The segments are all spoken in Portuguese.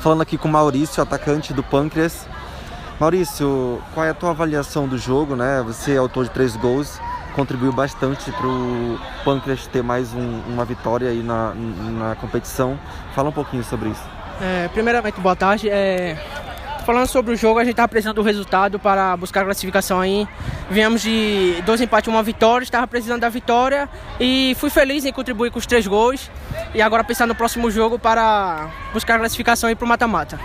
falando aqui com o Maurício, atacante do Pâncreas. Maurício, qual é a tua avaliação do jogo, né? Você é autor de três gols, contribuiu bastante para o Pâncreas ter mais um, uma vitória aí na, na competição. Fala um pouquinho sobre isso. É, primeiramente, boa tarde. É, falando sobre o jogo, a gente estava precisando do resultado para buscar a classificação aí. Viemos de dois empates e uma vitória, estava precisando da vitória e fui feliz em contribuir com os três gols. E agora pensar no próximo jogo para buscar a classificação e para o mata-mata.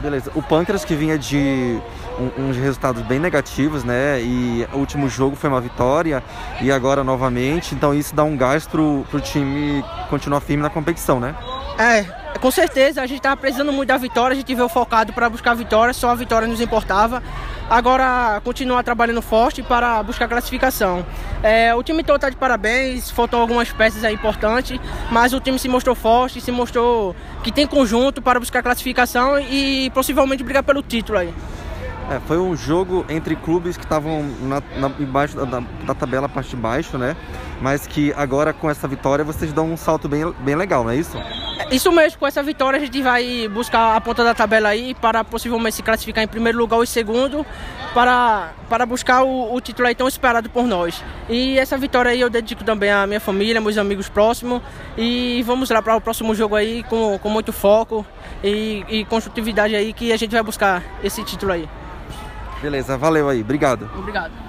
Beleza. O Pâncreas que vinha de um, uns resultados bem negativos, né? E o último jogo foi uma vitória e agora novamente. Então isso dá um gás pro, pro time continuar firme na competição, né? É, com certeza, a gente estava precisando muito da vitória, a gente veio focado para buscar a vitória, só a vitória nos importava. Agora, continuar trabalhando forte para buscar a classificação. É, o time todo está de parabéns, faltam algumas peças aí importantes, mas o time se mostrou forte, se mostrou que tem conjunto para buscar a classificação e possivelmente brigar pelo título aí. É, foi um jogo entre clubes que estavam embaixo da, da, tabela, parte de baixo, né? Mas que agora com essa vitória vocês dão um salto bem, bem legal, não é isso? Isso mesmo, com essa vitória a gente vai buscar a ponta da tabela aí para possivelmente se classificar em primeiro lugar ou segundo para, para buscar o, o título aí tão esperado por nós. E essa vitória aí eu dedico também à minha família, meus amigos próximos e vamos lá para o próximo jogo aí com, com muito foco e, e construtividade aí que a gente vai buscar esse título aí. Beleza, valeu aí, obrigado. Obrigado.